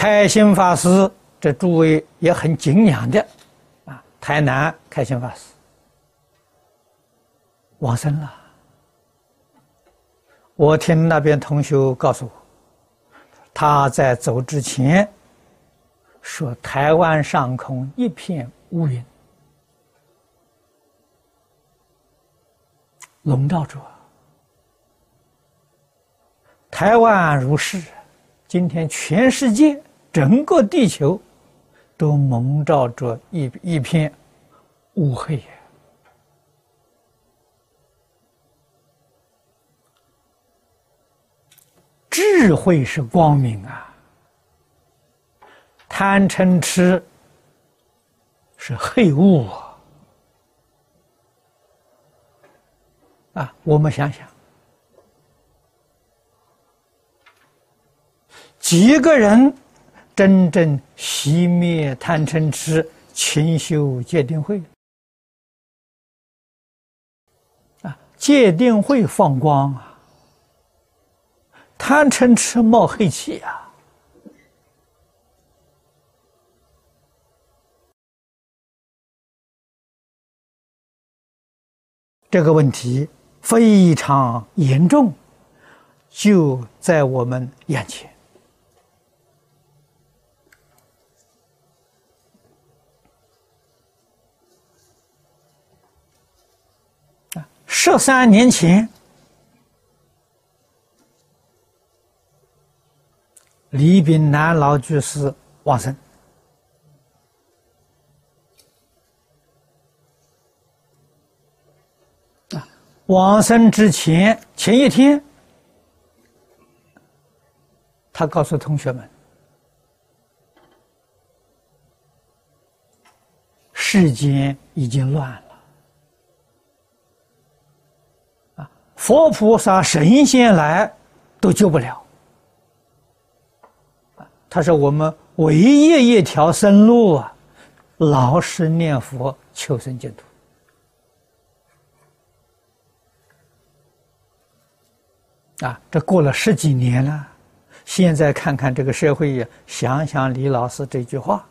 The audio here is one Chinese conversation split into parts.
开心法师，这诸位也很敬仰的，啊，台南开心法师往生了。我听那边同学告诉我，他在走之前说：“台湾上空一片乌云，笼罩着。台湾如是，今天全世界整个地球都蒙罩着一一片乌黑。”智慧是光明啊，贪嗔痴是黑雾啊！啊，我们想想，几个人真正熄灭贪嗔痴、勤修戒定慧啊？戒定慧放光啊！贪嗔痴冒黑气啊！这个问题非常严重，就在我们眼前。十三年前。李炳南老居士往生啊！往生之前前一天，他告诉同学们：“世间已经乱了佛菩萨、神仙来都救不了。”他说：“我们唯一一条生路啊，老实念佛，求生净土。啊，这过了十几年了，现在看看这个社会，想想李老师这句话，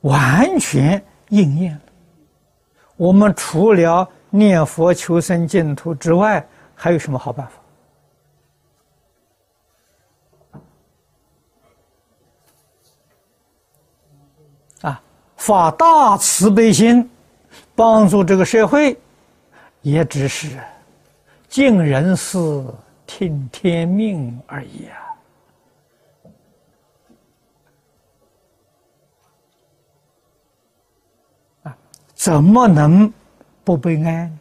完全应验了。我们除了念佛求生净土之外，还有什么好办法？”啊发大慈悲心，帮助这个社会，也只是尽人事、听天命而已！啊，怎么能不悲哀呢？